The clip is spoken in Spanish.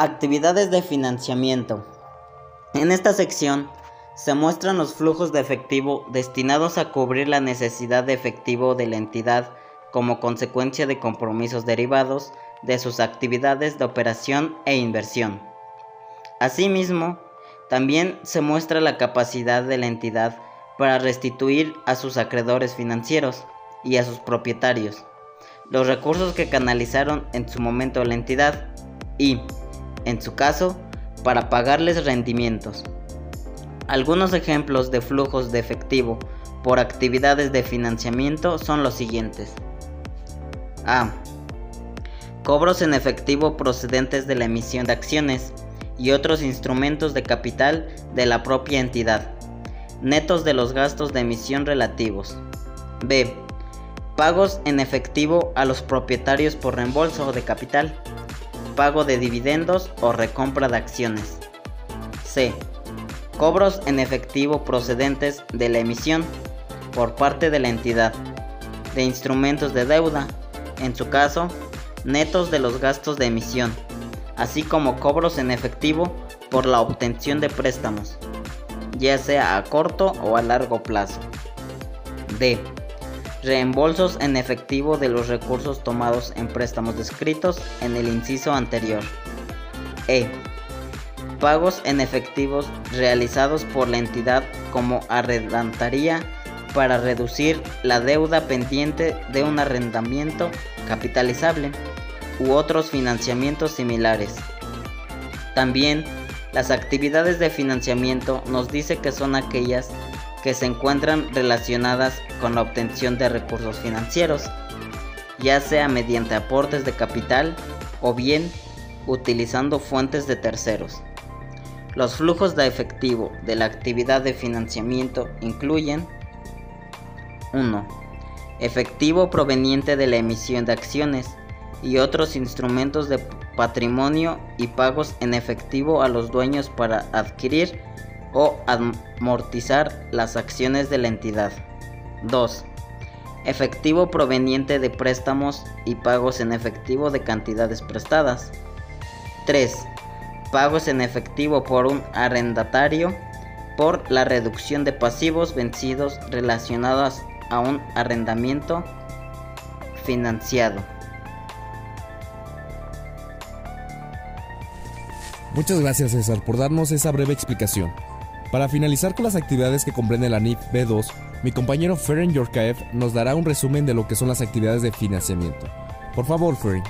Actividades de financiamiento. En esta sección se muestran los flujos de efectivo destinados a cubrir la necesidad de efectivo de la entidad como consecuencia de compromisos derivados de sus actividades de operación e inversión. Asimismo, también se muestra la capacidad de la entidad para restituir a sus acreedores financieros y a sus propietarios los recursos que canalizaron en su momento la entidad y, en su caso, para pagarles rendimientos. Algunos ejemplos de flujos de efectivo por actividades de financiamiento son los siguientes. A. Cobros en efectivo procedentes de la emisión de acciones y otros instrumentos de capital de la propia entidad, netos de los gastos de emisión relativos. B. Pagos en efectivo a los propietarios por reembolso de capital pago de dividendos o recompra de acciones. C. Cobros en efectivo procedentes de la emisión por parte de la entidad de instrumentos de deuda, en su caso, netos de los gastos de emisión, así como cobros en efectivo por la obtención de préstamos, ya sea a corto o a largo plazo. D reembolsos en efectivo de los recursos tomados en préstamos descritos en el inciso anterior. E. Pagos en efectivos realizados por la entidad como arrendaría para reducir la deuda pendiente de un arrendamiento capitalizable u otros financiamientos similares. También las actividades de financiamiento nos dice que son aquellas que se encuentran relacionadas con la obtención de recursos financieros, ya sea mediante aportes de capital o bien utilizando fuentes de terceros. Los flujos de efectivo de la actividad de financiamiento incluyen 1. Efectivo proveniente de la emisión de acciones y otros instrumentos de patrimonio y pagos en efectivo a los dueños para adquirir o amortizar las acciones de la entidad. 2. Efectivo proveniente de préstamos y pagos en efectivo de cantidades prestadas. 3. Pagos en efectivo por un arrendatario por la reducción de pasivos vencidos relacionados a un arrendamiento financiado. Muchas gracias César por darnos esa breve explicación. Para finalizar con las actividades que comprende la NIF B2, mi compañero Ferenc Yorkaev nos dará un resumen de lo que son las actividades de financiamiento. Por favor, Ferenc.